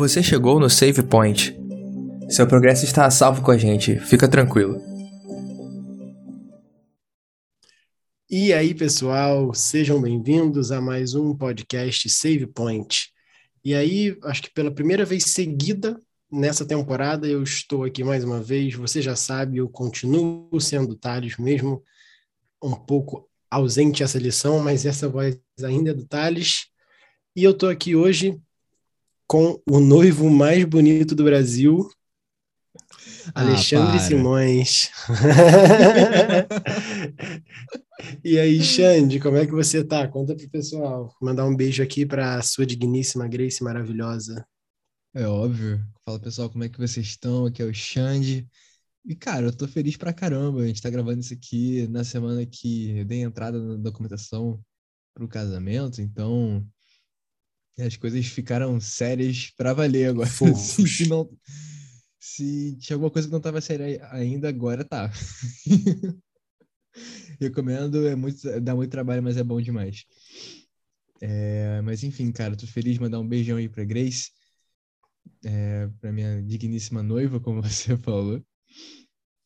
Você chegou no Save Point. Seu progresso está a salvo com a gente, fica tranquilo. E aí, pessoal, sejam bem-vindos a mais um podcast Save Point. E aí, acho que pela primeira vez seguida nessa temporada, eu estou aqui mais uma vez. Você já sabe, eu continuo sendo Thales, mesmo um pouco ausente essa lição, mas essa voz ainda é do Thales. E eu estou aqui hoje com o noivo mais bonito do Brasil, ah, Alexandre. Simões. e aí, Xande, como é que você tá? Conta pro pessoal. Mandar um beijo aqui para sua digníssima Grace maravilhosa. É óbvio. Fala pessoal, como é que vocês estão? Aqui é o Xande. E cara, eu tô feliz pra caramba. A gente tá gravando isso aqui na semana que eu dei entrada na documentação pro casamento, então as coisas ficaram sérias para valer agora. se, não, se tinha alguma coisa que não estava séria ainda, agora tá. Recomendo, é muito, dá muito trabalho, mas é bom demais. É, mas enfim, cara, tô feliz de mandar um beijão aí pra Grace, é, pra minha digníssima noiva, como você falou.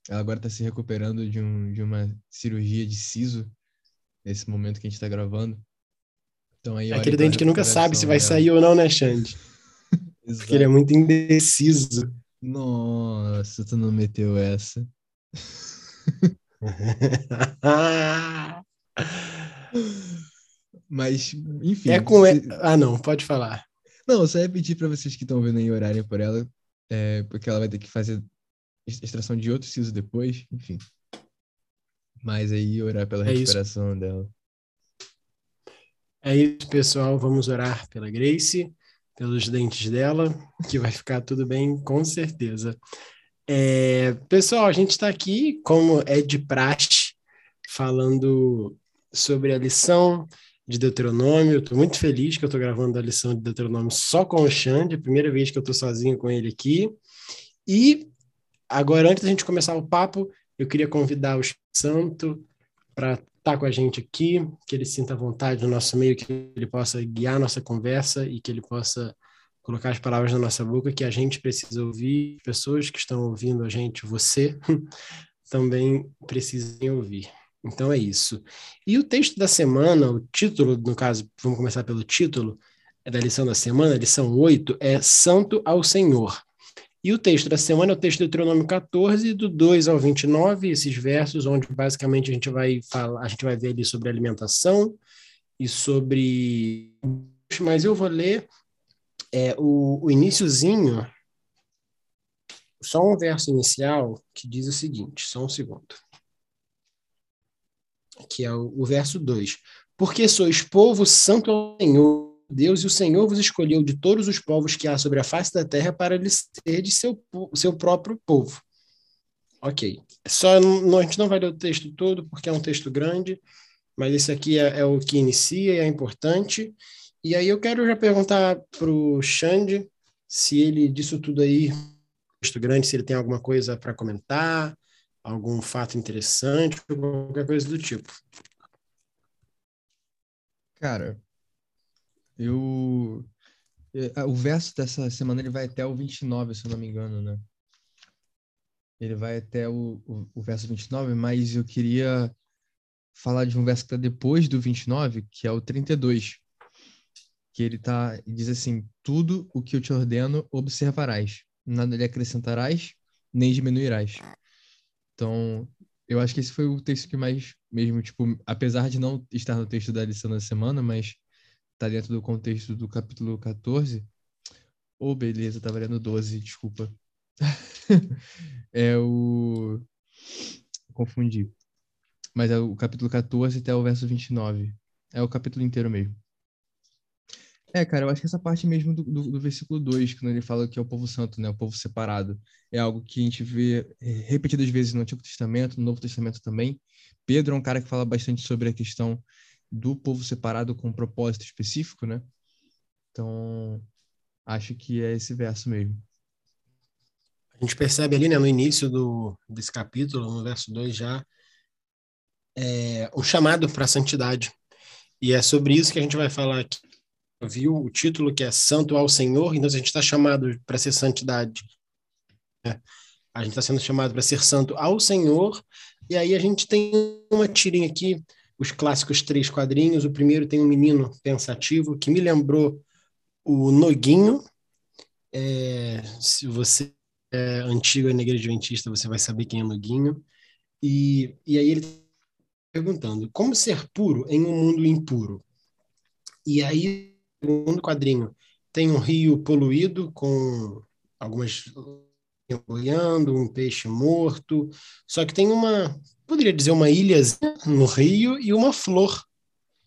Ela agora tá se recuperando de, um, de uma cirurgia de siso, nesse momento que a gente tá gravando. Então, aí, é aquele dente que nunca sabe se vai dela. sair ou não, né, Xande? Porque ele é muito indeciso. Nossa, tu não meteu essa. Mas, enfim. É com. Você... Ah, não, pode falar. Não, só ia pedir para vocês que estão vendo aí orarem por ela, é, porque ela vai ter que fazer extração de outro siso depois, enfim. Mas aí orar pela é recuperação isso. dela. É isso, pessoal. Vamos orar pela Grace pelos dentes dela, que vai ficar tudo bem, com certeza. É, pessoal, a gente está aqui, como é de praxe, falando sobre a lição de Deuteronômio. Estou muito feliz que eu estou gravando a lição de Deuteronômio só com o Xande, primeira vez que eu estou sozinho com ele aqui. E agora, antes da gente começar o papo, eu queria convidar o Santo para estar com a gente aqui, que ele sinta vontade no nosso meio, que ele possa guiar a nossa conversa e que ele possa colocar as palavras na nossa boca que a gente precisa ouvir, pessoas que estão ouvindo a gente, você, também precisem ouvir. Então é isso. E o texto da semana, o título, no caso, vamos começar pelo título, é da lição da semana, lição 8, é Santo ao Senhor. E o texto da semana é o texto do Deuteronômio 14, do 2 ao 29, esses versos onde basicamente a gente vai falar, a gente vai ver ali sobre alimentação e sobre. Mas eu vou ler é, o, o iníciozinho, só um verso inicial que diz o seguinte, só um segundo. Que é o, o verso 2. Porque sois povo santo ao Senhor Deus e o Senhor vos escolheu de todos os povos que há sobre a face da terra para lhe ser de seu, seu próprio povo. Ok. Só não, a gente não vai ler o texto todo porque é um texto grande, mas esse aqui é, é o que inicia e é importante. E aí eu quero já perguntar para o Xande se ele, disso tudo aí, texto grande, se ele tem alguma coisa para comentar, algum fato interessante, qualquer coisa do tipo. Cara, eu. É, o verso dessa semana ele vai até o 29, se eu não me engano, né? Ele vai até o, o, o verso 29, mas eu queria falar de um verso que está depois do 29, que é o 32. Que ele tá, diz assim: Tudo o que eu te ordeno observarás, nada lhe acrescentarás, nem diminuirás. Então, eu acho que esse foi o texto que mais, mesmo, tipo, apesar de não estar no texto da lição da semana, mas tá dentro do contexto do capítulo 14. Ô, oh, beleza, tava lendo 12, desculpa. é o. Confundi. Mas é o capítulo 14 até o verso 29. É o capítulo inteiro mesmo. É, cara, eu acho que essa parte mesmo do, do, do, versículo 2, quando ele fala que é o povo santo, né, o povo separado, é algo que a gente vê é, repetidas vezes no Antigo Testamento, no Novo Testamento também. Pedro é um cara que fala bastante sobre a questão do povo separado com um propósito específico, né? Então, acho que é esse verso mesmo. A gente percebe ali, né, no início do, desse capítulo, no verso 2 já, é, chamado para a santidade. E é sobre isso que a gente vai falar aqui viu o título que é Santo ao Senhor, então a gente está chamado para ser santidade. Né? A gente está sendo chamado para ser santo ao Senhor, e aí a gente tem uma tirinha aqui, os clássicos três quadrinhos. O primeiro tem um menino pensativo que me lembrou o Noguinho. É, se você é antigo na igreja adventista, você vai saber quem é Noguinho. E, e aí ele tá perguntando, como ser puro em um mundo impuro? E aí, no segundo quadrinho, tem um rio poluído com algumas boiando, um peixe morto, só que tem uma, poderia dizer, uma ilha no rio e uma flor,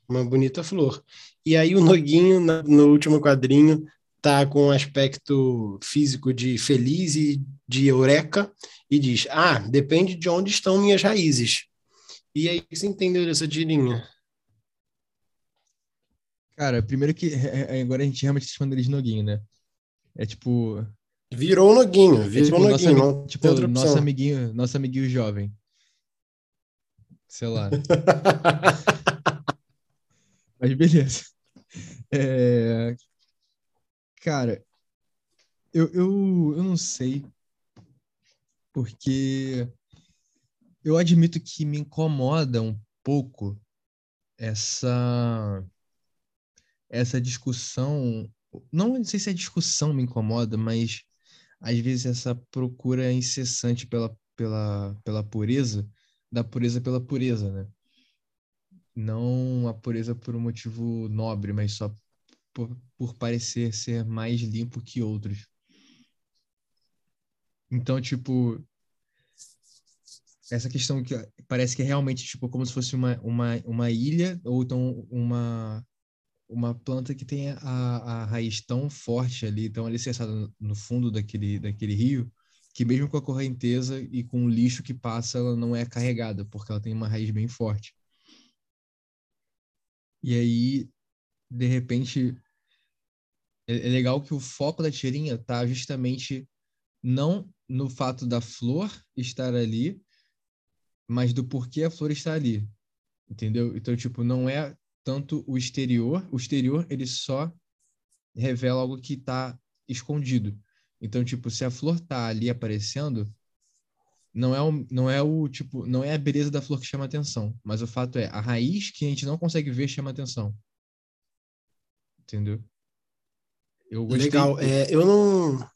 uma bonita flor. E aí o Noguinho, no último quadrinho, tá com um aspecto físico de feliz e de eureka e diz: Ah, depende de onde estão minhas raízes. E aí você entendeu dessa tirinha? Cara, primeiro que é, é, agora a gente realmente chama ele de Noguinho, né? É tipo. Virou o Noguinho, É virou tipo, o nosso, Noguinho. não tipo nosso amiguinho, nosso amiguinho jovem. Sei lá. Mas beleza. É, Cara, eu, eu, eu não sei, porque eu admito que me incomoda um pouco essa, essa discussão. Não sei se a discussão me incomoda, mas às vezes essa procura incessante pela, pela, pela pureza, da pureza pela pureza, né? Não a pureza por um motivo nobre, mas só por, por parecer ser mais limpo que outros. Então, tipo, essa questão que parece que é realmente tipo como se fosse uma, uma, uma ilha ou então uma uma planta que tem a, a raiz tão forte ali, tão alicerçada no- fundo daquele, daquele rio, que mesmo com a correnteza e com o lixo que passa, ela não é carregada, porque ela tem uma raiz bem forte. E aí, de repente, é, é legal que o foco da tirinha tá justamente não no fato da flor estar ali, mas do porquê a flor está ali. Entendeu? Então, tipo, não é tanto o exterior. O exterior, ele só revela algo que está escondido. Então, tipo, se a flor tá ali aparecendo, não é o, não é o tipo, não é a beleza da flor que chama atenção, mas o fato é a raiz que a gente não consegue ver chama atenção. Entendeu? Eu gostei. Legal. É, eu não.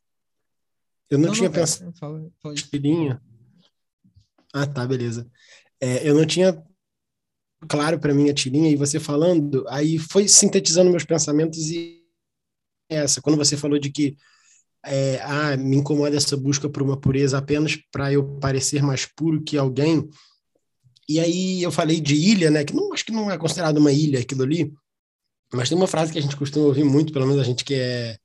Eu não, tinha cara, pensado Fala, fala tirinha. Ah, tá, beleza. É, eu não tinha claro para mim a tirinha e você falando, aí foi sintetizando meus pensamentos e essa, quando você falou de que é, ah, me incomoda essa busca por uma pureza apenas para eu parecer mais puro que alguém. E aí eu falei de ilha, né, que não acho que não é considerado uma ilha aquilo ali, mas tem uma frase que a gente costuma ouvir muito, pelo menos a gente que é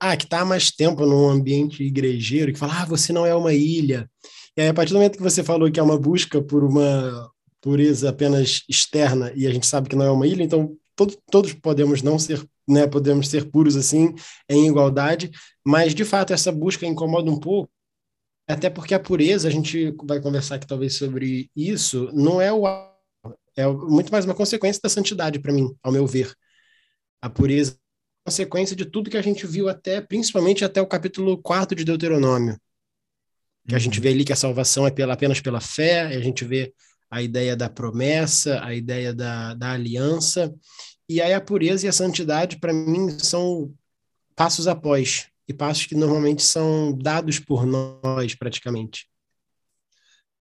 ah, que está há mais tempo num ambiente igrejeiro, que fala, ah, você não é uma ilha. E aí, a partir do momento que você falou que é uma busca por uma pureza apenas externa, e a gente sabe que não é uma ilha, então todo, todos podemos não ser, né, podemos ser puros assim, em igualdade, mas de fato essa busca incomoda um pouco, até porque a pureza, a gente vai conversar aqui talvez sobre isso, não é o é muito mais uma consequência da santidade para mim, ao meu ver. A pureza consequência de tudo que a gente viu até, principalmente até o capítulo 4 de Deuteronômio. Que a gente vê ali que a salvação é pela, apenas pela fé, a gente vê a ideia da promessa, a ideia da, da aliança, e aí a pureza e a santidade, para mim, são passos após, e passos que normalmente são dados por nós, praticamente.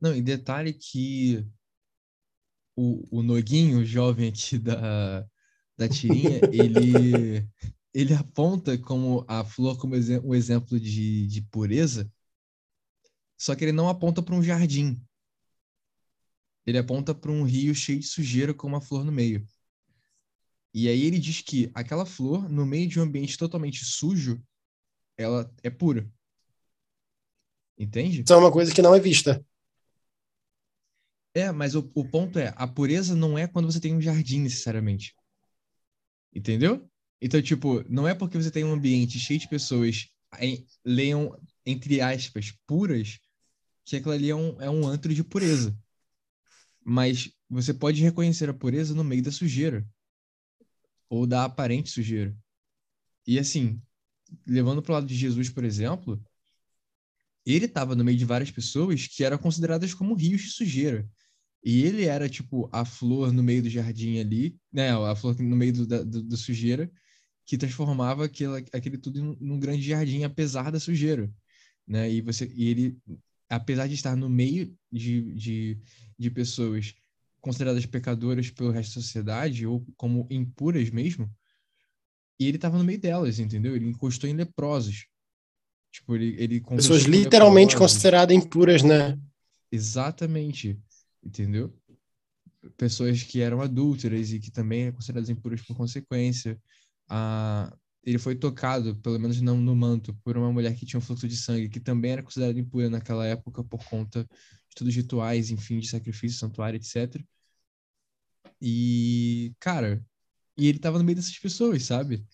Não, e detalhe que o, o Noguinho, o jovem aqui da, da tirinha, ele, ele aponta como a flor como exe- um exemplo de, de pureza, só que ele não aponta para um jardim. Ele aponta para um rio cheio de sujeira com uma flor no meio. E aí ele diz que aquela flor, no meio de um ambiente totalmente sujo, ela é pura. Entende? Isso é uma coisa que não é vista. É, mas o, o ponto é, a pureza não é quando você tem um jardim, necessariamente. Entendeu? Então, tipo, não é porque você tem um ambiente cheio de pessoas em, leiam, entre aspas, puras, que aquilo ali é um, é um antro de pureza. Mas você pode reconhecer a pureza no meio da sujeira. Ou da aparente sujeira. E assim, levando para o lado de Jesus, por exemplo, ele estava no meio de várias pessoas que eram consideradas como rios de sujeira. E ele era, tipo, a flor no meio do jardim ali, né? A flor no meio do, da, do, sujeira, que transformava aquele, aquele tudo num, num grande jardim, apesar da sujeira, né? E, você, e ele, apesar de estar no meio de, de, de pessoas consideradas pecadoras pelo resto da sociedade, ou como impuras mesmo, e ele estava no meio delas, entendeu? Ele encostou em leprosos. Tipo, ele, ele Pessoas literalmente leprosos. consideradas impuras, né? Exatamente. Entendeu? Pessoas que eram adúlteras e que também eram consideradas impuras por consequência. Ah, ele foi tocado, pelo menos não no manto, por uma mulher que tinha um fluxo de sangue, que também era considerada impura naquela época por conta de todos os rituais, enfim, de sacrifício, santuário, etc. E, cara, e ele tava no meio dessas pessoas, sabe?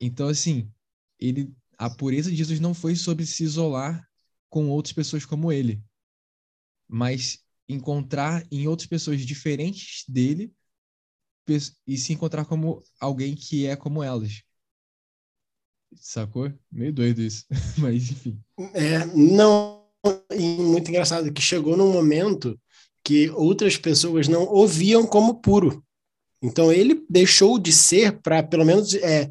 Então, assim, ele, a pureza de Jesus não foi sobre se isolar com outras pessoas como ele, mas encontrar em outras pessoas diferentes dele e se encontrar como alguém que é como elas. Sacou? Meio doido isso, mas enfim. É, não, muito engraçado que chegou num momento que outras pessoas não ouviam como puro. Então ele deixou de ser para pelo menos é,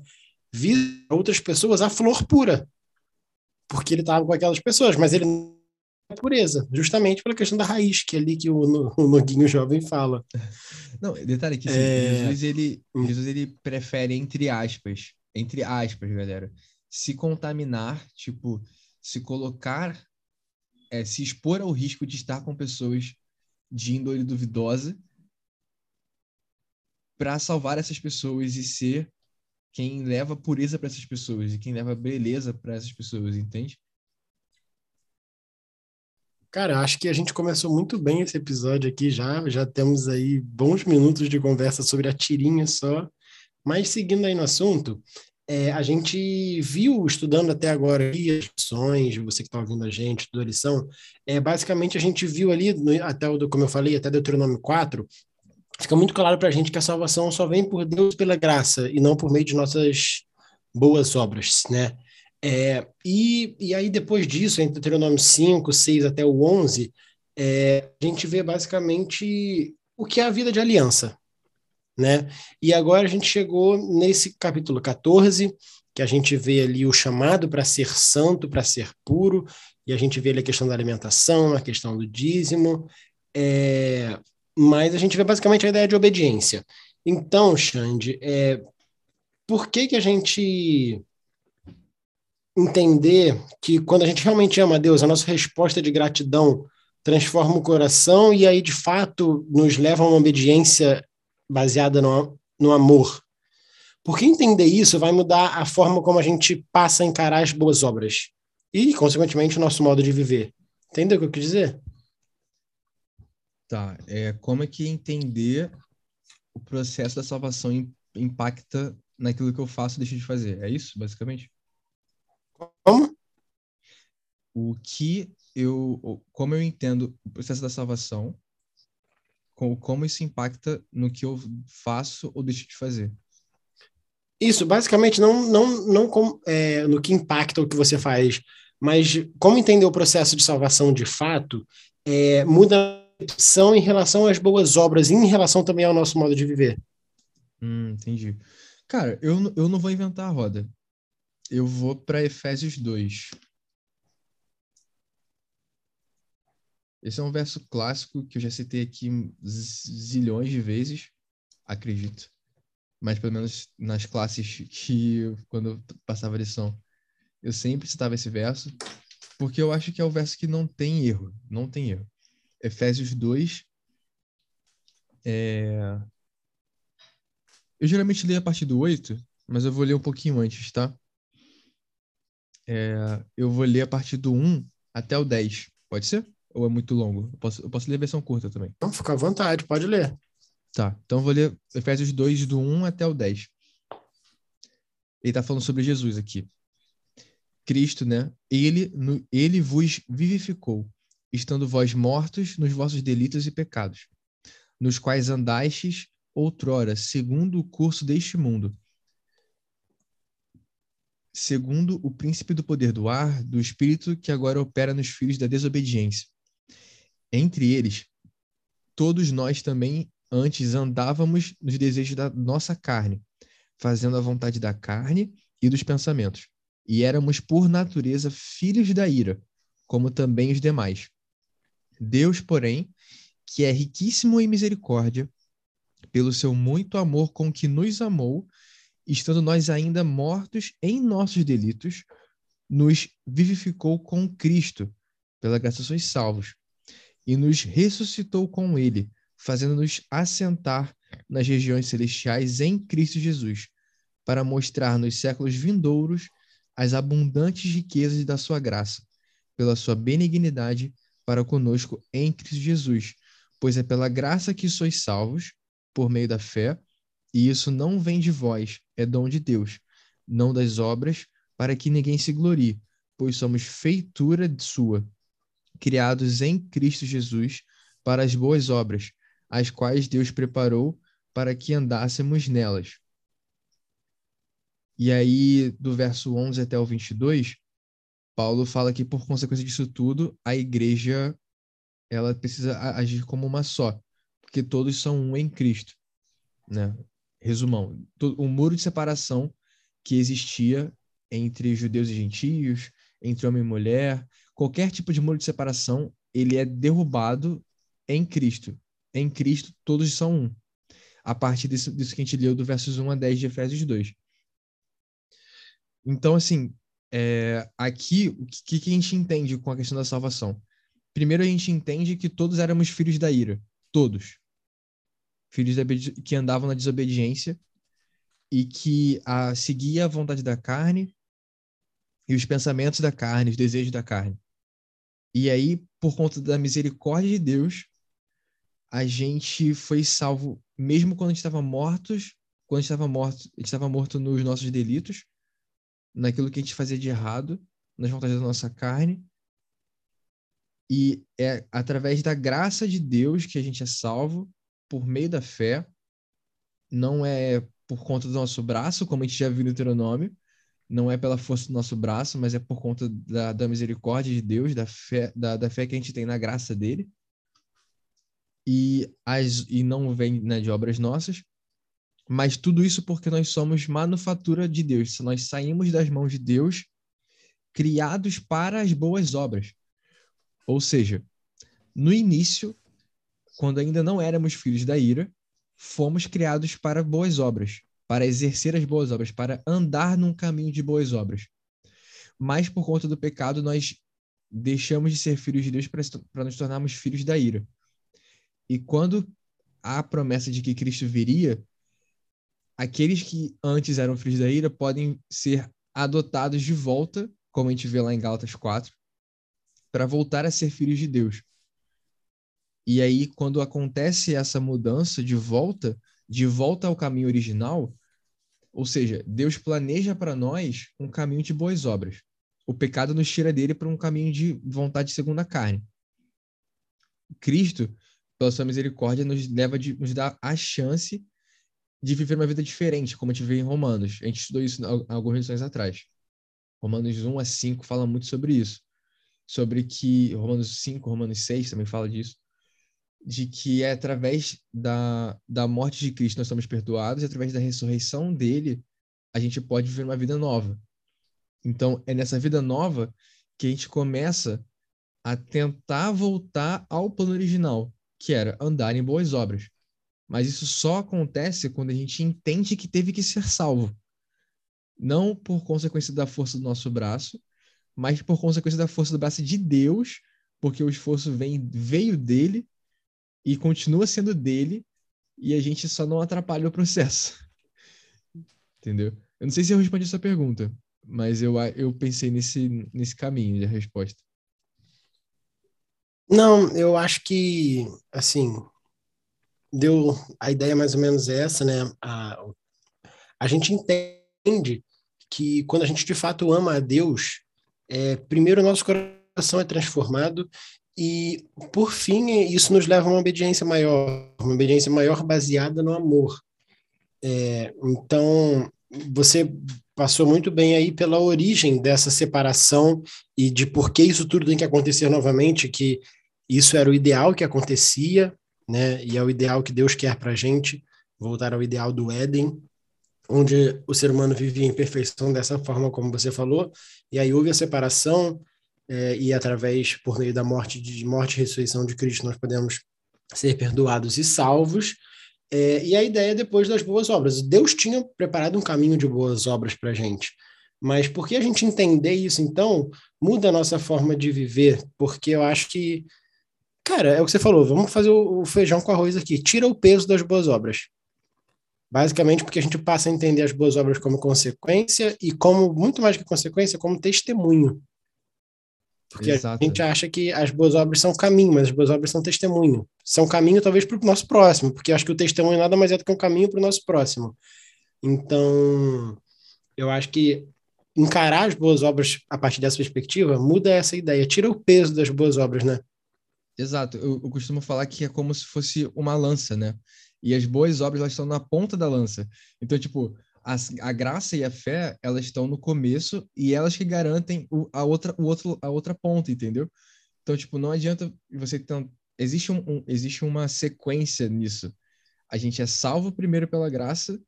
vir outras pessoas a flor pura, porque ele estava com aquelas pessoas, mas ele não é pureza, justamente pela questão da raiz, que é ali que o, o Noguinho jovem fala. Não, detalhe que é... Jesus, ele, hum. Jesus ele prefere entre aspas, entre aspas, galera, se contaminar, tipo, se colocar, é, se expor ao risco de estar com pessoas de índole duvidosa para salvar essas pessoas e ser quem leva pureza para essas pessoas e quem leva beleza para essas pessoas, entende? Cara, acho que a gente começou muito bem esse episódio aqui já. Já temos aí bons minutos de conversa sobre a tirinha só. Mas seguindo aí no assunto, é, a gente viu, estudando até agora as lições, você que está ouvindo a gente, estudou a lição, é, basicamente a gente viu ali, no, até o, como eu falei, até Deuteronômio 4, fica muito claro para a gente que a salvação só vem por Deus pela graça e não por meio de nossas boas obras, né? É, e, e aí, depois disso, entre Deuteronômio 5, 6 até o 11, é, a gente vê basicamente o que é a vida de aliança. Né? E agora a gente chegou nesse capítulo 14, que a gente vê ali o chamado para ser santo, para ser puro, e a gente vê ali a questão da alimentação, a questão do dízimo, é, mas a gente vê basicamente a ideia de obediência. Então, Xande, é, por que, que a gente entender que quando a gente realmente ama a Deus, a nossa resposta de gratidão transforma o coração e aí de fato nos leva a uma obediência baseada no, no amor. Porque entender isso vai mudar a forma como a gente passa a encarar as boas obras e, consequentemente, o nosso modo de viver. Entendeu o que eu quis dizer? Tá. É, como é que entender o processo da salvação impacta naquilo que eu faço e deixo de fazer? É isso, basicamente? Como? O que eu, como eu entendo o processo da salvação, como isso impacta no que eu faço ou deixo de fazer? Isso, basicamente, não, não, não com, é, no que impacta o que você faz, mas como entender o processo de salvação de fato, é, muda a percepção em relação às boas obras e em relação também ao nosso modo de viver. Hum, entendi. Cara, eu, eu não vou inventar a roda eu vou para Efésios 2. Esse é um verso clássico que eu já citei aqui zilhões de vezes, acredito. Mas pelo menos nas classes que quando eu passava lição, eu sempre citava esse verso, porque eu acho que é o verso que não tem erro, não tem erro. Efésios 2 é... Eu geralmente leio a partir do 8, mas eu vou ler um pouquinho antes, tá? É, eu vou ler a partir do 1 até o 10. Pode ser? Ou é muito longo? Eu posso, eu posso ler a versão curta também. Não, fica à vontade, pode ler. Tá, então eu vou ler Efésios 2, do 1 até o 10. Ele está falando sobre Jesus aqui. Cristo, né? Ele, no, ele vos vivificou, estando vós mortos nos vossos delitos e pecados, nos quais andastes outrora, segundo o curso deste mundo, segundo o príncipe do poder do ar, do espírito que agora opera nos filhos da desobediência. Entre eles, todos nós também antes andávamos nos desejos da nossa carne, fazendo a vontade da carne e dos pensamentos. E éramos, por natureza, filhos da ira, como também os demais. Deus, porém, que é riquíssimo em misericórdia, pelo seu muito amor com que nos amou, estando nós ainda mortos em nossos delitos, nos vivificou com Cristo, pela graça sois salvos, e nos ressuscitou com ele, fazendo-nos assentar nas regiões celestiais em Cristo Jesus, para mostrar nos séculos vindouros as abundantes riquezas da sua graça, pela sua benignidade para conosco em Cristo Jesus, pois é pela graça que sois salvos, por meio da fé, e isso não vem de vós, é dom de Deus, não das obras, para que ninguém se glorie, pois somos feitura sua, criados em Cristo Jesus para as boas obras, as quais Deus preparou para que andássemos nelas. E aí, do verso 11 até o 22, Paulo fala que por consequência disso tudo, a igreja ela precisa agir como uma só, porque todos são um em Cristo, né? Resumão, o muro de separação que existia entre judeus e gentios, entre homem e mulher, qualquer tipo de muro de separação, ele é derrubado em Cristo. Em Cristo, todos são um. A partir disso, disso que a gente leu do versos 1 a 10 de Efésios 2. Então, assim, é, aqui, o que, que a gente entende com a questão da salvação? Primeiro, a gente entende que todos éramos filhos da ira. Todos. Filhos da, que andavam na desobediência e que a, seguia a vontade da carne e os pensamentos da carne, os desejos da carne. E aí, por conta da misericórdia de Deus, a gente foi salvo mesmo quando a gente estava mortos, quando a gente estava morto, a gente estava morto nos nossos delitos, naquilo que a gente fazia de errado, nas vontades da nossa carne. E é através da graça de Deus que a gente é salvo por meio da fé. Não é por conta do nosso braço, como a gente já viu no Deuteronômio, não é pela força do nosso braço, mas é por conta da, da misericórdia de Deus, da fé, da, da fé que a gente tem na graça dele. E, as, e não vem né, de obras nossas. Mas tudo isso porque nós somos manufatura de Deus. Nós saímos das mãos de Deus, criados para as boas obras. Ou seja, no início, quando ainda não éramos filhos da ira, fomos criados para boas obras, para exercer as boas obras, para andar num caminho de boas obras. Mas por conta do pecado, nós deixamos de ser filhos de Deus para nos tornarmos filhos da ira. E quando há a promessa de que Cristo viria, aqueles que antes eram filhos da ira podem ser adotados de volta, como a gente vê lá em Gálatas 4, para voltar a ser filhos de Deus. E aí, quando acontece essa mudança de volta, de volta ao caminho original, ou seja, Deus planeja para nós um caminho de boas obras. O pecado nos tira dele para um caminho de vontade segundo a carne. Cristo, pela sua misericórdia, nos leva de, nos dá a chance de viver uma vida diferente, como a gente vê em Romanos. A gente estudou isso algumas lições atrás. Romanos 1 a 5 fala muito sobre isso. Sobre que Romanos 5, Romanos 6 também fala disso. De que é através da, da morte de Cristo nós somos perdoados, e através da ressurreição dele a gente pode viver uma vida nova. Então, é nessa vida nova que a gente começa a tentar voltar ao plano original, que era andar em boas obras. Mas isso só acontece quando a gente entende que teve que ser salvo. Não por consequência da força do nosso braço, mas por consequência da força do braço de Deus, porque o esforço vem, veio dele e continua sendo dele, e a gente só não atrapalha o processo. Entendeu? Eu não sei se eu respondi essa pergunta, mas eu, eu pensei nesse, nesse caminho de resposta. Não, eu acho que, assim, deu a ideia mais ou menos essa, né? A, a gente entende que quando a gente de fato ama a Deus, é, primeiro o nosso coração é transformado E, por fim, isso nos leva a uma obediência maior, uma obediência maior baseada no amor. É, então, você passou muito bem aí pela origem dessa separação e de por que isso tudo tem que acontecer novamente, que isso era o ideal que acontecia, né? E é o ideal que Deus quer para a gente, voltar ao ideal do Éden, onde o ser humano vivia em perfeição dessa forma, como você falou, e aí houve a separação, é, e através, por meio da morte, de morte e ressurreição de Cristo, nós podemos ser perdoados e salvos. É, e a ideia depois das boas obras. Deus tinha preparado um caminho de boas obras para a gente. Mas por que a gente entender isso, então, muda a nossa forma de viver? Porque eu acho que, cara, é o que você falou, vamos fazer o feijão com arroz aqui. Tira o peso das boas obras. Basicamente porque a gente passa a entender as boas obras como consequência e como, muito mais que consequência, como testemunho. Porque Exato. a gente acha que as boas obras são caminho, mas as boas obras são testemunho. São caminho, talvez, para o nosso próximo, porque acho que o testemunho nada mais é do que um caminho para o nosso próximo. Então, eu acho que encarar as boas obras a partir dessa perspectiva muda essa ideia, tira o peso das boas obras, né? Exato. Eu, eu costumo falar que é como se fosse uma lança, né? E as boas obras, elas estão na ponta da lança. Então, tipo, a, a graça e a fé, elas estão no começo e elas que garantem o, a, outra, o outro, a outra ponta, entendeu? Então, tipo, não adianta você ter... Existe, um, um, existe uma sequência nisso. A gente é salvo primeiro pela graça,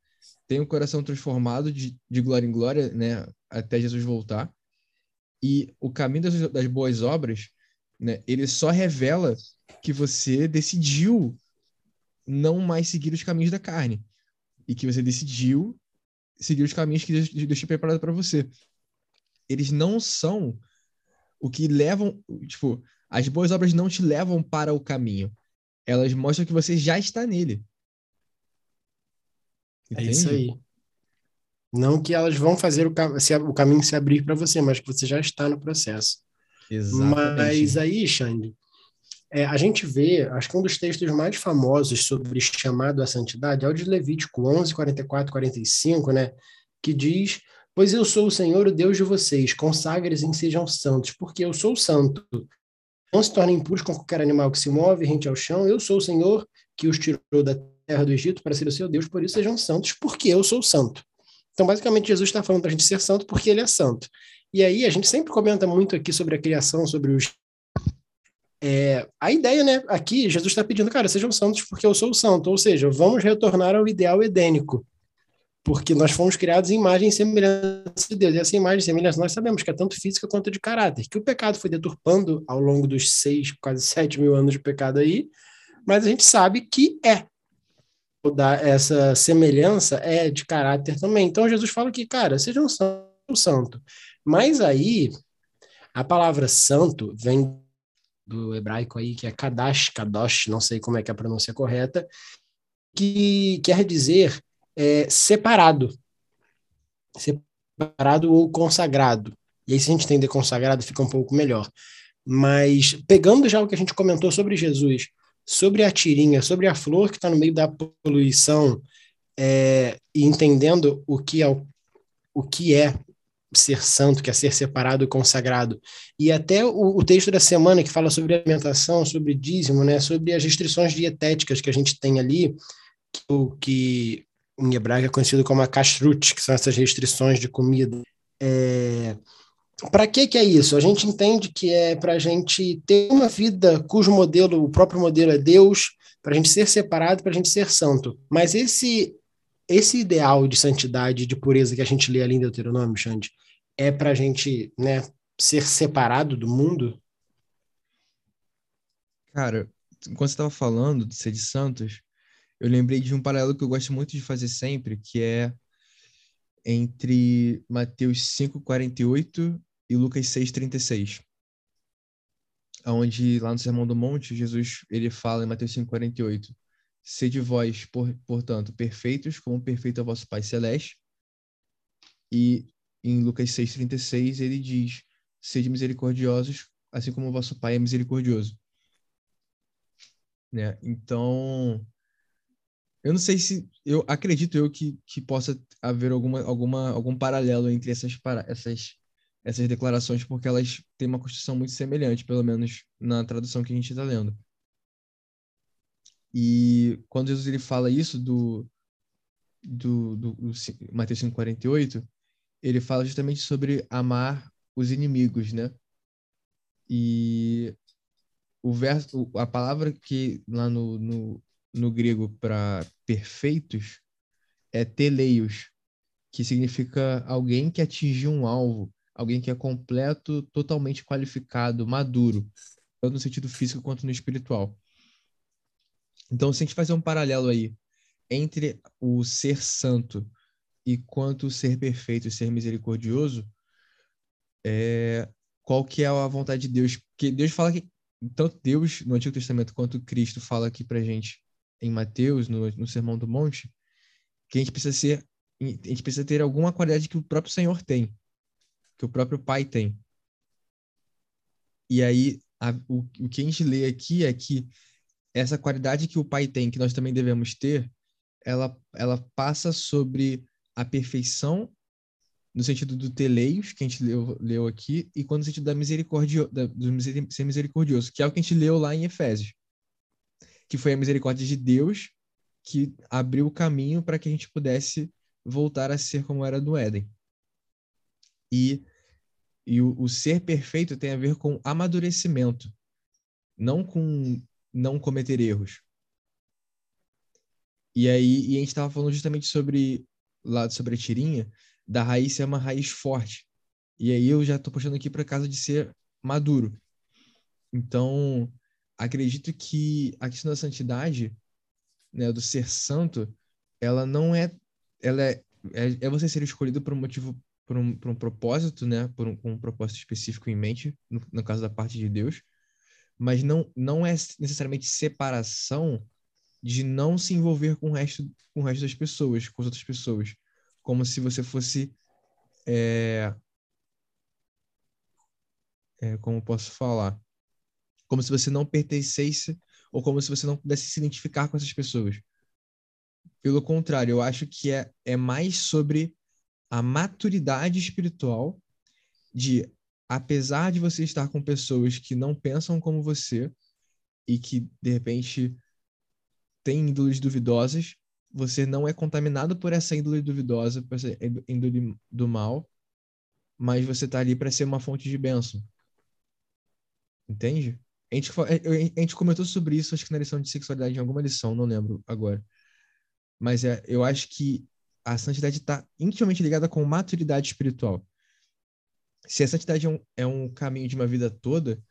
tem o coração transformado de, de glória em glória, né? Até Jesus voltar. E o caminho das, das boas obras, né? Ele só revela que você decidiu não mais seguir os caminhos da carne. E que você decidiu seguir os caminhos que Deus, Deus tinha preparado para você. Eles não são o que levam, tipo, as boas obras não te levam para o caminho. Elas mostram que você já está nele. Entende? É isso aí. Não que elas vão fazer o, cam o caminho se abrir para você, mas que você já está no processo. Exatamente. Mas aí, Xande, é, a gente vê, acho que um dos textos mais famosos sobre chamado à santidade é o de Levítico 11, 44, 45, né? Que diz: Pois eu sou o Senhor, o Deus de vocês, consagres-em sejam santos, porque eu sou santo. Não se tornem impuros com qualquer animal que se move rente ao chão. Eu sou o Senhor que os tirou da terra do Egito para ser o seu Deus, por isso sejam santos, porque eu sou santo. Então, basicamente, Jesus está falando para a gente ser santo porque ele é santo. E aí, a gente sempre comenta muito aqui sobre a criação, sobre os é, a ideia, né, aqui, Jesus está pedindo, cara, sejam santos porque eu sou santo, ou seja, vamos retornar ao ideal edênico, porque nós fomos criados em imagem e semelhança de Deus, e essa imagem e semelhança nós sabemos que é tanto física quanto de caráter, que o pecado foi deturpando ao longo dos seis, quase sete mil anos de pecado aí, mas a gente sabe que é, essa semelhança é de caráter também, então Jesus fala que, cara, sejam santo, mas aí, a palavra santo vem do hebraico aí, que é Kadash, Kadosh, não sei como é que é a pronúncia correta, que quer dizer é, separado. Separado ou consagrado. E aí, se a gente entender consagrado, fica um pouco melhor. Mas, pegando já o que a gente comentou sobre Jesus, sobre a tirinha, sobre a flor que está no meio da poluição, é, e entendendo o que é o, o que é ser santo, que é ser separado e consagrado. E até o, o, texto da semana que fala sobre alimentação, sobre dízimo, né, sobre as restrições dietéticas que a gente tem ali, que, que em hebraico é conhecido como a kashrut, que são essas restrições de comida. É, para que que é isso? A gente entende que é para a gente ter uma vida cujo modelo, o próprio modelo é Deus, para a gente ser separado, para a gente ser santo. Mas esse esse ideal de santidade, de pureza que a gente lê ali em Deuteronômio, Xande, é para a gente né, ser separado do mundo? Cara, enquanto você estava falando de ser de Santos, eu lembrei de um paralelo que eu gosto muito de fazer sempre, que é entre Mateus 5,48 e Lucas 6,36. Onde, lá no Sermão do Monte, Jesus ele fala em Mateus 5,48 Sede vós, por, portanto, perfeitos, como perfeito é vosso Pai Celeste. E em Lucas 6,36 ele diz: Sede misericordiosos, assim como o vosso Pai é misericordioso. Né? Então, eu não sei se. Eu acredito eu que, que possa haver alguma, alguma, algum paralelo entre essas, essas, essas declarações porque elas têm uma construção muito semelhante, pelo menos na tradução que a gente está lendo. E quando Jesus ele fala isso do, do, do, do Mateus 5,48, ele fala justamente sobre amar os inimigos, né? E o verso, a palavra que lá no, no, no grego para perfeitos é teleios, que significa alguém que atingiu um alvo, alguém que é completo, totalmente qualificado, maduro, tanto no sentido físico quanto no espiritual. Então, se a gente fazer um paralelo aí entre o ser santo e quanto ser perfeito, o ser misericordioso, é, qual que é a vontade de Deus? Porque Deus fala que tanto Deus no Antigo Testamento quanto Cristo fala aqui para gente em Mateus, no, no Sermão do Monte, que a gente precisa ser, a gente precisa ter alguma qualidade que o próprio Senhor tem, que o próprio Pai tem. E aí, a, o, o que a gente lê aqui é que essa qualidade que o Pai tem, que nós também devemos ter, ela, ela passa sobre a perfeição no sentido do teleios, que a gente leu, leu aqui, e quando no sentido da misericórdia, da, do ser misericordioso, que é o que a gente leu lá em Efésios, que foi a misericórdia de Deus que abriu o caminho para que a gente pudesse voltar a ser como era no Éden. E, e o, o ser perfeito tem a ver com amadurecimento, não com não cometer erros. E aí e a gente estava falando justamente sobre lá sobre a tirinha, da raiz ser uma raiz forte. E aí eu já estou puxando aqui para casa de ser maduro. Então, acredito que a questão da santidade, né, do ser santo, ela não é ela é, é, é você ser escolhido por um motivo por um, por um propósito, né, por um, um propósito específico em mente, no, no caso da parte de Deus, mas não não é necessariamente separação de não se envolver com o resto com o resto das pessoas, com as outras pessoas como se você fosse. É, é, como posso falar? Como se você não pertencesse ou como se você não pudesse se identificar com essas pessoas. Pelo contrário, eu acho que é, é mais sobre a maturidade espiritual de, apesar de você estar com pessoas que não pensam como você e que, de repente, têm índoles duvidosas, você não é contaminado por essa índole duvidosa, por essa índole do mal, mas você está ali para ser uma fonte de bênção. Entende? A gente, a gente comentou sobre isso, acho que na lição de sexualidade, em alguma lição, não lembro agora. Mas é, eu acho que a santidade está intimamente ligada com maturidade espiritual. Se a santidade é um, é um caminho de uma vida toda,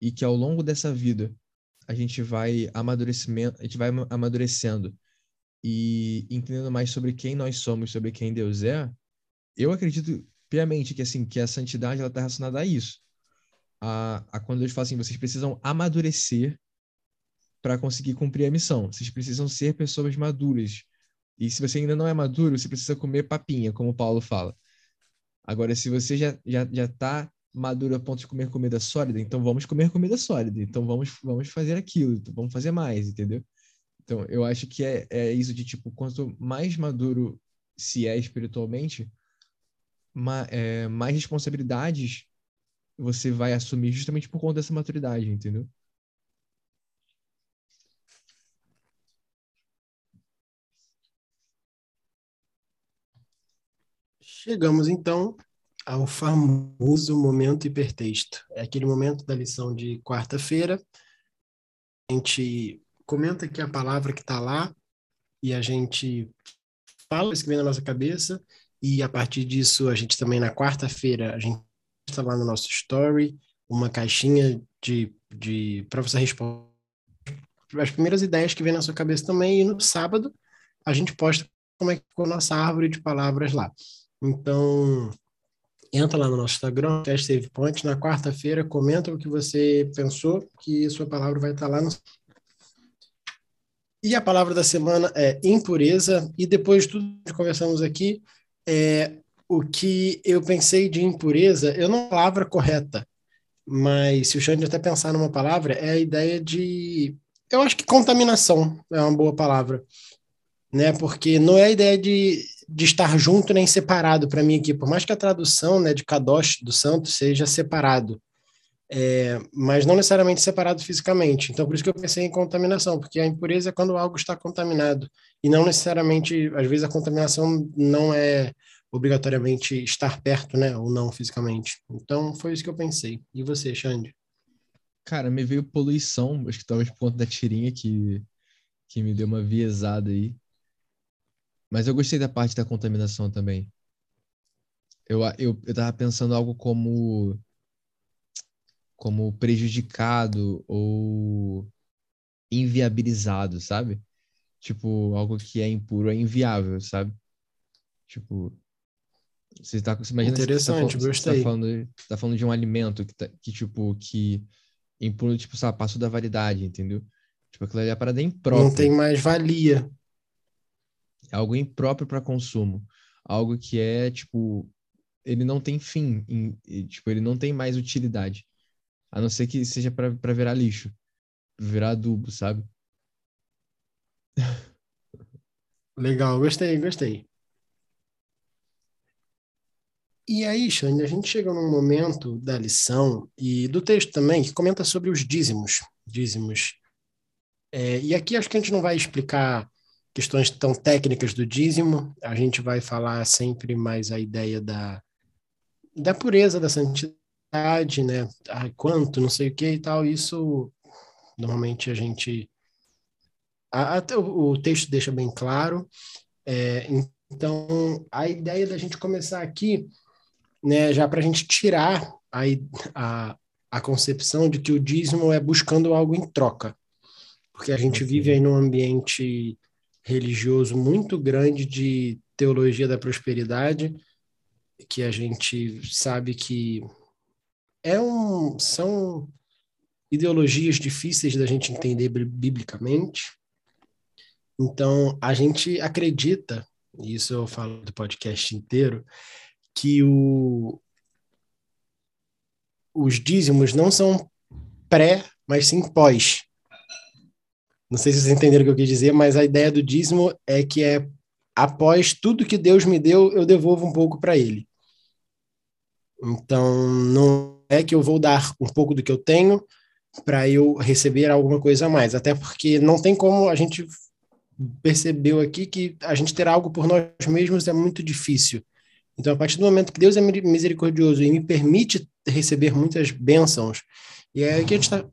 e que ao longo dessa vida a gente vai amadurecimento, a gente vai amadurecendo e entendendo mais sobre quem nós somos, sobre quem Deus é, eu acredito piamente que assim que a santidade ela está relacionada a isso. A, a quando Deus fala assim, vocês precisam amadurecer para conseguir cumprir a missão. Vocês precisam ser pessoas maduras. E se você ainda não é maduro, você precisa comer papinha, como Paulo fala. Agora, se você já já já está maduro a ponto de comer comida sólida, então vamos comer comida sólida. Então vamos vamos fazer aquilo, então vamos fazer mais, entendeu? Então, eu acho que é, é isso de, tipo, quanto mais maduro se é espiritualmente, ma, é, mais responsabilidades você vai assumir justamente por conta dessa maturidade, entendeu? Chegamos então ao famoso momento hipertexto. É aquele momento da lição de quarta-feira. A gente comenta aqui a palavra que está lá e a gente fala isso que vem na nossa cabeça e a partir disso a gente também na quarta-feira a gente está lá no nosso story uma caixinha de, de para você responder as primeiras ideias que vem na sua cabeça também e no sábado a gente posta como é que ficou a nossa árvore de palavras lá. Então, entra lá no nosso Instagram, Test Save Point, na quarta-feira, comenta o que você pensou, que sua palavra vai estar lá no e a palavra da semana é impureza, e depois de tudo que conversamos aqui, é, o que eu pensei de impureza, eu não palavra correta, mas se o Xande até pensar numa palavra, é a ideia de. Eu acho que contaminação é uma boa palavra, né? Porque não é a ideia de. De estar junto nem separado para mim aqui, por mais que a tradução né, de Kadosh, do santo, seja separado, é, mas não necessariamente separado fisicamente. Então, por isso que eu pensei em contaminação, porque a impureza é quando algo está contaminado, e não necessariamente, às vezes a contaminação não é obrigatoriamente estar perto, né, ou não fisicamente. Então, foi isso que eu pensei. E você, Xande? Cara, me veio poluição, acho que talvez por conta da tirinha que, que me deu uma viesada aí. Mas eu gostei da parte da contaminação também. Eu, eu, eu tava pensando algo como como prejudicado ou inviabilizado, sabe? Tipo, algo que é impuro é inviável, sabe? Tipo, você tá, você imagina Interessante, você tá, você tá falando, tá falando de um alimento que, tá, que tipo, que impuro, tipo, sabe, passou da validade, entendeu? Tipo, aquilo ali é parada imprópria. Não tem mais valia. Algo impróprio para consumo. Algo que é, tipo, ele não tem fim, em, tipo, ele não tem mais utilidade. A não ser que seja para virar lixo, virar adubo, sabe? Legal, gostei, gostei. E aí, Xande, a gente chega num momento da lição e do texto também que comenta sobre os dízimos. Dízimos. É, e aqui acho que a gente não vai explicar questões tão técnicas do dízimo, a gente vai falar sempre mais a ideia da, da pureza, da santidade, né? Ah, quanto, não sei o que e tal. Isso, normalmente, a gente. Até o, o texto deixa bem claro. É, então, a ideia da gente começar aqui né, já para a gente tirar a, a, a concepção de que o dízimo é buscando algo em troca. Porque a gente vive aí num ambiente religioso muito grande de teologia da prosperidade, que a gente sabe que é um, são ideologias difíceis da gente entender biblicamente. Então, a gente acredita, e isso eu falo do podcast inteiro, que o, os dízimos não são pré, mas sim pós. Não sei se vocês entenderam o que eu quis dizer, mas a ideia do dízimo é que é após tudo que Deus me deu, eu devolvo um pouco para Ele. Então, não é que eu vou dar um pouco do que eu tenho para eu receber alguma coisa a mais. Até porque não tem como a gente percebeu aqui que a gente ter algo por nós mesmos é muito difícil. Então, a partir do momento que Deus é misericordioso e me permite receber muitas bênçãos, e é aí que a gente está.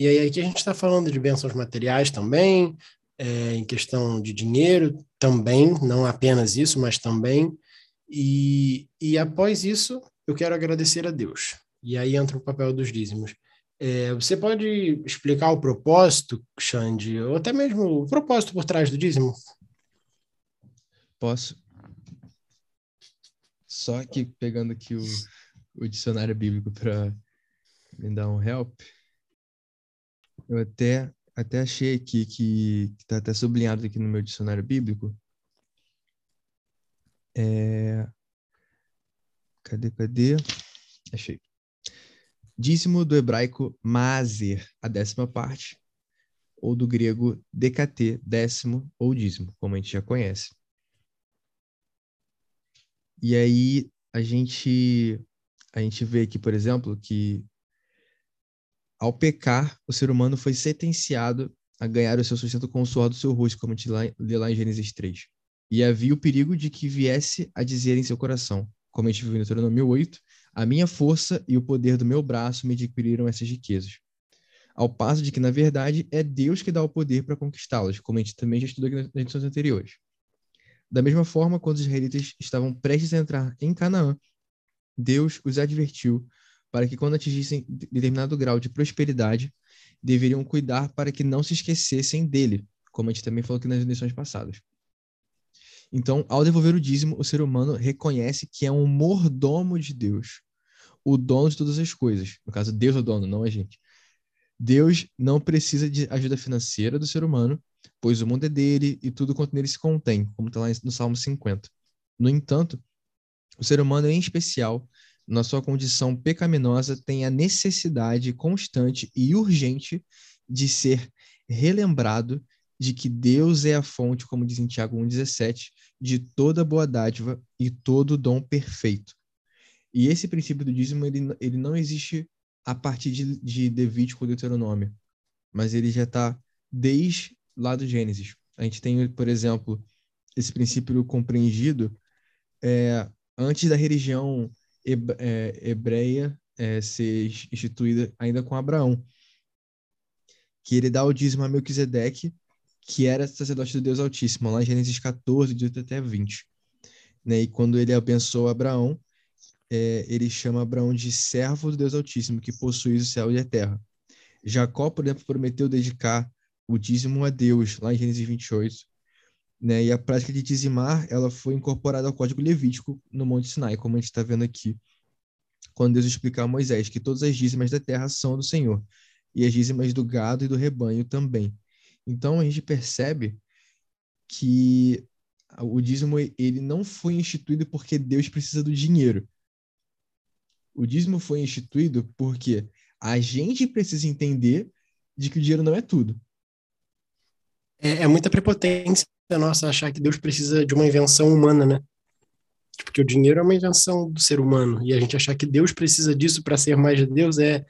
E aí aqui a gente está falando de bênçãos materiais também, é, em questão de dinheiro também, não apenas isso, mas também. E, e após isso, eu quero agradecer a Deus. E aí entra o papel dos dízimos. É, você pode explicar o propósito, Xande, ou até mesmo o propósito por trás do dízimo? Posso. Só que pegando aqui o, o dicionário bíblico para me dar um help, eu até, até achei aqui que está até sublinhado aqui no meu dicionário bíblico. É... Cadê, cadê? Achei. Dízimo do hebraico mazer, a décima parte, ou do grego DKT, décimo ou dízimo, como a gente já conhece. E aí a gente a gente vê aqui, por exemplo, que ao pecar, o ser humano foi sentenciado a ganhar o seu sustento com o suor do seu rosto, como a gente lê lá em Gênesis 3. E havia o perigo de que viesse a dizer em seu coração, como a gente viu em Deuteronômio 8, a minha força e o poder do meu braço me adquiriram essas riquezas. Ao passo de que, na verdade, é Deus que dá o poder para conquistá-las, como a gente também já estudou aqui nas edições anteriores. Da mesma forma, quando os israelitas estavam prestes a entrar em Canaã, Deus os advertiu para que, quando atingissem determinado grau de prosperidade, deveriam cuidar para que não se esquecessem dele, como a gente também falou aqui nas lições passadas. Então, ao devolver o dízimo, o ser humano reconhece que é um mordomo de Deus, o dono de todas as coisas. No caso, Deus é o dono, não a gente. Deus não precisa de ajuda financeira do ser humano, pois o mundo é dele e tudo quanto nele se contém, como está lá no Salmo 50. No entanto, o ser humano em especial, na sua condição pecaminosa, tem a necessidade constante e urgente de ser relembrado de que Deus é a fonte, como diz em Tiago 1,17, de toda boa dádiva e todo dom perfeito. E esse princípio do dízimo, ele, ele não existe a partir de, de ou Deuteronômio, mas ele já está desde lá do Gênesis. A gente tem, por exemplo, esse princípio compreendido é, antes da religião hebreia é, ser instituída ainda com Abraão, que ele dá o dízimo a Melquisedeque, que era sacerdote do Deus Altíssimo, lá em Gênesis 14, 18 até 20. Né? E quando ele abençoa Abraão, é, ele chama Abraão de servo do Deus Altíssimo, que possui o céu e a terra. Jacó, por exemplo, prometeu dedicar o dízimo a Deus, lá em Gênesis 28. Né? E a prática de dizimar, ela foi incorporada ao Código Levítico no Monte Sinai, como a gente está vendo aqui, quando Deus explica a Moisés que todas as dízimas da terra são do Senhor, e as dízimas do gado e do rebanho também. Então a gente percebe que o dízimo ele não foi instituído porque Deus precisa do dinheiro. O dízimo foi instituído porque a gente precisa entender de que o dinheiro não é tudo. É, é muita prepotência nossa achar que Deus precisa de uma invenção humana, né? Porque o dinheiro é uma invenção do ser humano e a gente achar que Deus precisa disso para ser mais de Deus é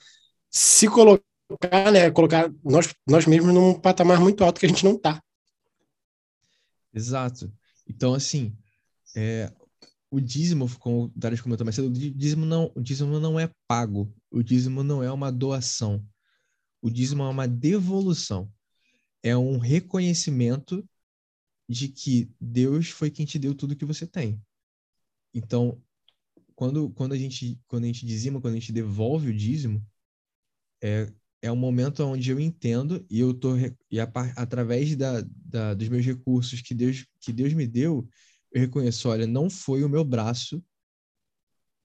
se colocar, né, colocar nós nós mesmos num patamar muito alto que a gente não tá. Exato. Então assim, é, o dízimo, como o Darius comentou mais cedo, o dízimo, não, o dízimo não é pago. O dízimo não é uma doação. O dízimo é uma devolução. É um reconhecimento de que Deus foi quem te deu tudo que você tem. Então, quando, quando, a, gente, quando a gente dizima, quando a gente devolve o dízimo, é, é um momento onde eu entendo e eu tô e a, através da, da, dos meus recursos que Deus que Deus me deu, eu reconheço, olha, não foi o meu braço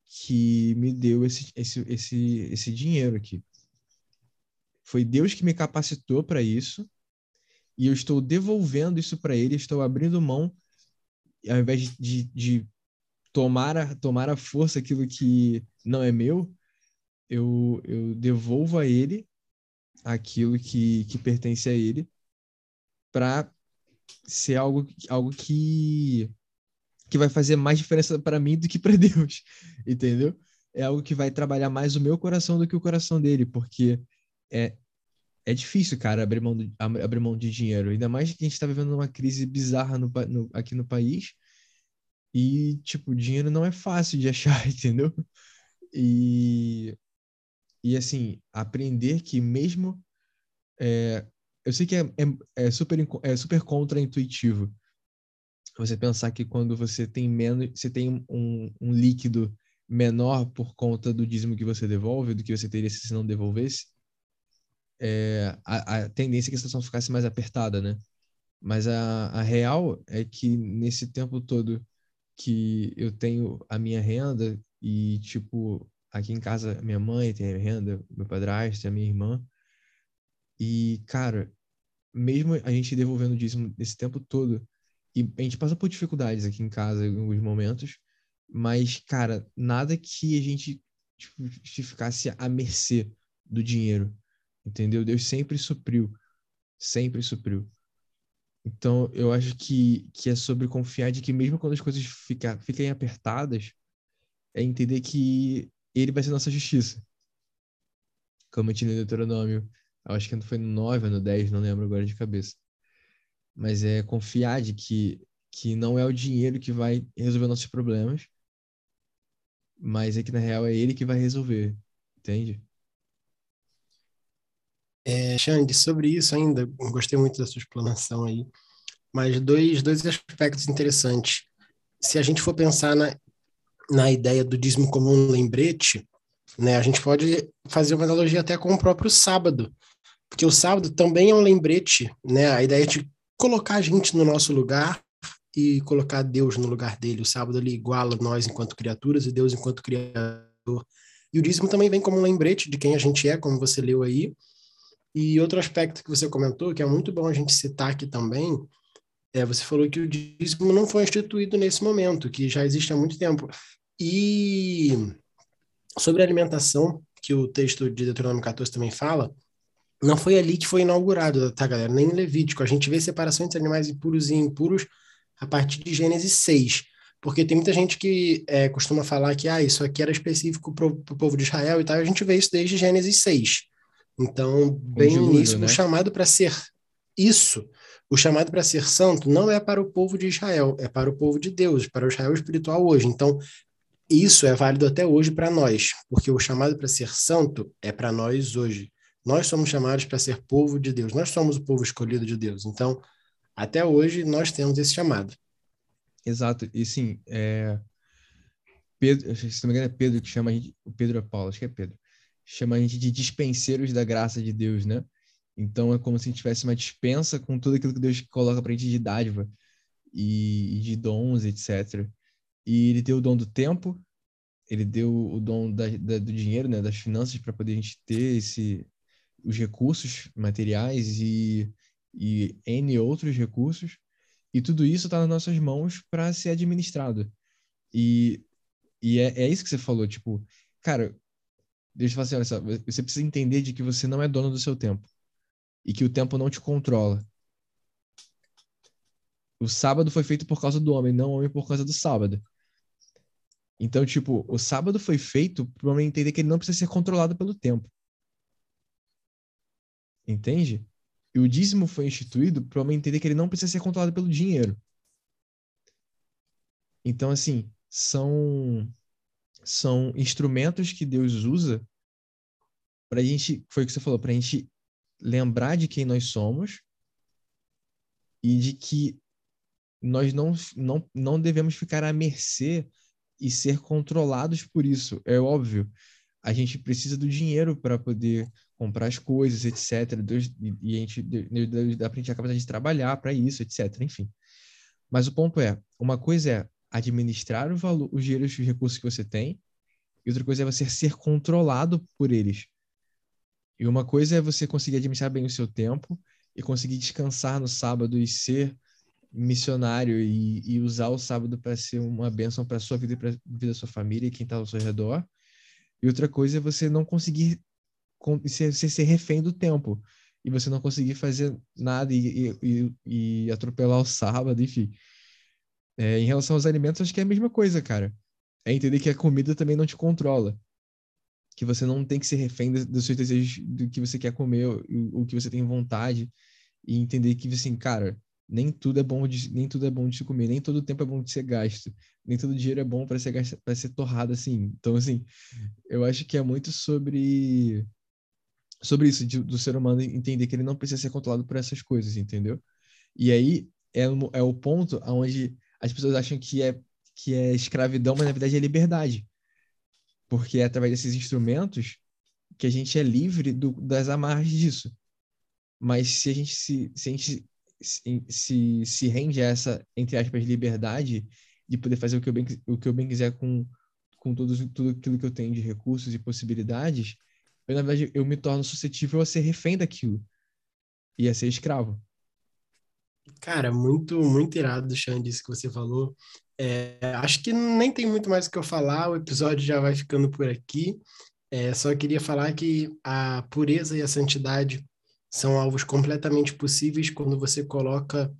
que me deu esse, esse, esse, esse dinheiro aqui. Foi Deus que me capacitou para isso e eu estou devolvendo isso para ele, estou abrindo mão, ao invés de, de tomar, a, tomar a força aquilo que não é meu, eu, eu devolvo a ele aquilo que, que pertence a ele para ser algo, algo que que vai fazer mais diferença para mim do que para Deus, entendeu? É algo que vai trabalhar mais o meu coração do que o coração dele, porque é, é difícil, cara, abrir mão, do, abrir mão de dinheiro. Ainda mais que a gente está vivendo uma crise bizarra no, no, aqui no país. E, tipo, dinheiro não é fácil de achar, entendeu? E, e assim, aprender que mesmo. É, eu sei que é, é, é super, é super contra-intuitivo, você pensar que quando você tem menos, você tem um, um líquido menor por conta do dízimo que você devolve, do que você teria se não devolvesse, é, a, a, tendência é que a situação ficasse mais apertada, né? Mas a, a real é que nesse tempo todo que eu tenho a minha renda e, tipo, aqui em casa minha mãe tem a renda, meu padrasto, a minha irmã, e, cara, mesmo a gente devolvendo dízimo esse tempo todo, e a gente passa por dificuldades aqui em casa em alguns momentos, mas, cara, nada que a gente tipo, ficasse à mercê do dinheiro, entendeu? Deus sempre supriu, sempre supriu. Então, eu acho que, que é sobre confiar de que mesmo quando as coisas fica, fiquem apertadas, é entender que ele vai ser nossa justiça. Como eu tinha no Deuteronômio, acho que foi no 9 ou no 10, não lembro agora de cabeça mas é confiar de que, que não é o dinheiro que vai resolver nossos problemas, mas é que na real é ele que vai resolver, entende? É, Xande, sobre isso ainda, gostei muito da sua explanação aí, mas dois, dois aspectos interessantes. Se a gente for pensar na, na ideia do dízimo como um lembrete, né, a gente pode fazer uma analogia até com o próprio sábado, porque o sábado também é um lembrete, né, a ideia de colocar a gente no nosso lugar e colocar Deus no lugar dele. O sábado ele iguala nós enquanto criaturas e Deus enquanto criador. E o dízimo também vem como um lembrete de quem a gente é, como você leu aí. E outro aspecto que você comentou, que é muito bom a gente citar aqui também, é você falou que o dízimo não foi instituído nesse momento, que já existe há muito tempo. E sobre a alimentação, que o texto de Deuteronômio 14 também fala, não foi ali que foi inaugurado, tá, galera? Nem em Levítico. A gente vê separação entre animais impuros e impuros a partir de Gênesis 6. Porque tem muita gente que é, costuma falar que ah, isso aqui era específico para o povo de Israel e tal. A gente vê isso desde Gênesis 6. Então, bem no início, né? o chamado para ser isso, o chamado para ser santo, não é para o povo de Israel, é para o povo de Deus, para o Israel espiritual hoje. Então, isso é válido até hoje para nós, porque o chamado para ser santo é para nós hoje. Nós somos chamados para ser povo de Deus, nós somos o povo escolhido de Deus. Então, até hoje, nós temos esse chamado. Exato, e sim, é... Pedro, se não me engano é Pedro que chama a gente, o Pedro é Paulo, acho que é Pedro, chama a gente de dispenseiros da graça de Deus, né? Então é como se a gente tivesse uma dispensa com tudo aquilo que Deus coloca para a gente de dádiva e, e de dons, etc. E ele deu o dom do tempo, ele deu o dom da, da, do dinheiro, né, das finanças, para poder a gente ter esse, os recursos materiais e, e N outros recursos. E tudo isso está nas nossas mãos para ser administrado. E, e é, é isso que você falou, tipo, cara, deixa eu falar assim, olha só, você precisa entender de que você não é dono do seu tempo e que o tempo não te controla. O sábado foi feito por causa do homem, não o homem por causa do sábado. Então, tipo, o sábado foi feito para o homem entender que ele não precisa ser controlado pelo tempo. Entende? E o dízimo foi instituído para o homem entender que ele não precisa ser controlado pelo dinheiro. Então, assim, são, são instrumentos que Deus usa para a gente, foi o que você falou, para a gente lembrar de quem nós somos e de que nós não, não, não devemos ficar à mercê e ser controlados por isso. É óbvio, a gente precisa do dinheiro para poder comprar as coisas, etc. Deus, e a gente, Deus dá para a gente a capacidade de trabalhar para isso, etc. Enfim. Mas o ponto é, uma coisa é administrar o valor, os dinheiros os recursos que você tem, e outra coisa é você ser controlado por eles. E uma coisa é você conseguir administrar bem o seu tempo e conseguir descansar no sábado e ser missionário e, e usar o sábado para ser uma bênção para sua vida e para a vida da sua família e quem está ao seu redor. E outra coisa é você não conseguir ser, ser refém do tempo e você não conseguir fazer nada e, e, e atropelar o sábado, enfim. É, em relação aos alimentos, acho que é a mesma coisa, cara. É entender que a comida também não te controla que você não tem que ser refém dos seus desejos do que você quer comer, o, que você tem vontade, e entender que, assim, cara, nem tudo é bom de, nem tudo é bom de se comer, nem todo tempo é bom de ser gasto, nem todo dinheiro é bom para ser gasto, para ser torrado assim. Então, assim, eu acho que é muito sobre sobre isso de, do ser humano entender que ele não precisa ser controlado por essas coisas, entendeu? E aí é, é o ponto onde as pessoas acham que é que é escravidão, mas na verdade é liberdade porque é através desses instrumentos que a gente é livre do, das amarras disso. Mas se a gente se, se, a gente se, se, se rende a essa, entre aspas, liberdade de poder fazer o que eu bem, o que eu bem quiser com, com todos, tudo aquilo que eu tenho de recursos e possibilidades, eu, na verdade, eu me torno suscetível a ser refém daquilo e a ser escravo. Cara, muito, muito irado, Xande, isso que você falou. É, acho que nem tem muito mais o que eu falar, o episódio já vai ficando por aqui. É, só queria falar que a pureza e a santidade são alvos completamente possíveis quando você coloca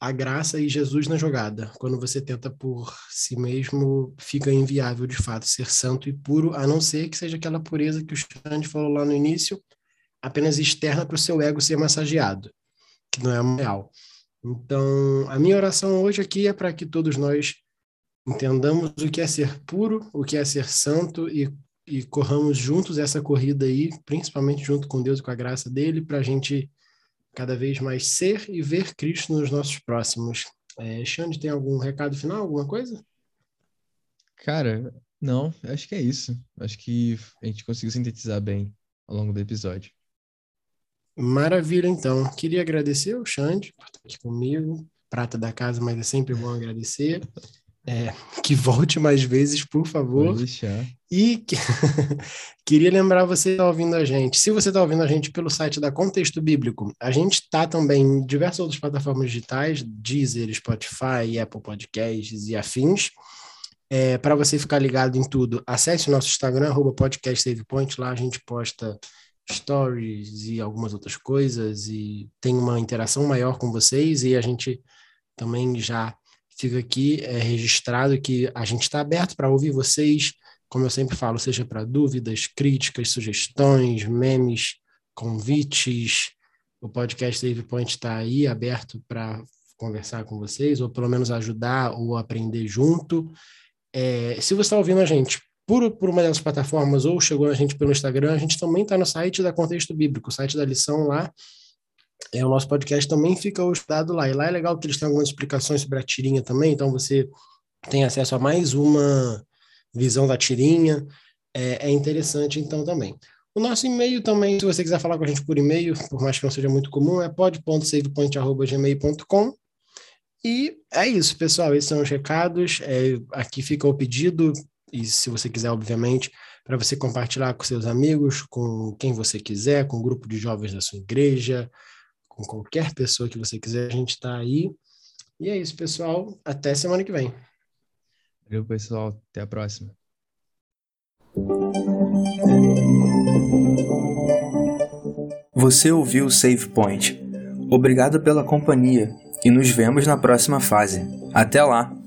a graça e Jesus na jogada. Quando você tenta por si mesmo, fica inviável de fato ser santo e puro, a não ser que seja aquela pureza que o Xande falou lá no início, apenas externa para o seu ego ser massageado, que não é real. Então, a minha oração hoje aqui é para que todos nós entendamos o que é ser puro, o que é ser santo e, e corramos juntos essa corrida aí, principalmente junto com Deus e com a graça dele, para a gente cada vez mais ser e ver Cristo nos nossos próximos. É, Xande, tem algum recado final, alguma coisa? Cara, não, acho que é isso. Acho que a gente conseguiu sintetizar bem ao longo do episódio. Maravilha, então. Queria agradecer o Xande por estar aqui comigo. Prata da casa, mas é sempre bom agradecer. É, que volte mais vezes, por favor. E que... queria lembrar você que está ouvindo a gente. Se você está ouvindo a gente pelo site da Contexto Bíblico, a gente está também em diversas outras plataformas digitais, Deezer, Spotify, Apple Podcasts e afins. É, Para você ficar ligado em tudo, acesse o nosso Instagram, podcastsavepoint. Lá a gente posta stories e algumas outras coisas e tem uma interação maior com vocês e a gente também já fica aqui é, registrado que a gente está aberto para ouvir vocês, como eu sempre falo, seja para dúvidas, críticas, sugestões, memes, convites. O podcast Save Point está aí aberto para conversar com vocês, ou pelo menos ajudar ou aprender junto. É, se você está ouvindo a gente por, por uma dessas plataformas ou chegou a gente pelo Instagram, a gente também está no site da Contexto Bíblico, o site da lição lá. É, o nosso podcast também fica hospedado lá. E lá é legal que eles têm algumas explicações sobre a tirinha também, então você tem acesso a mais uma visão da tirinha. É, é interessante, então, também. O nosso e-mail também, se você quiser falar com a gente por e-mail, por mais que não seja muito comum, é pod.savepoint.gmail.com. E é isso, pessoal. Esses são os recados. É, aqui fica o pedido, e se você quiser, obviamente, para você compartilhar com seus amigos, com quem você quiser, com o grupo de jovens da sua igreja, com qualquer pessoa que você quiser, a gente está aí. E é isso, pessoal. Até semana que vem. Valeu, pessoal. Até a próxima. Você ouviu o Save Point. Obrigado pela companhia e nos vemos na próxima fase. Até lá!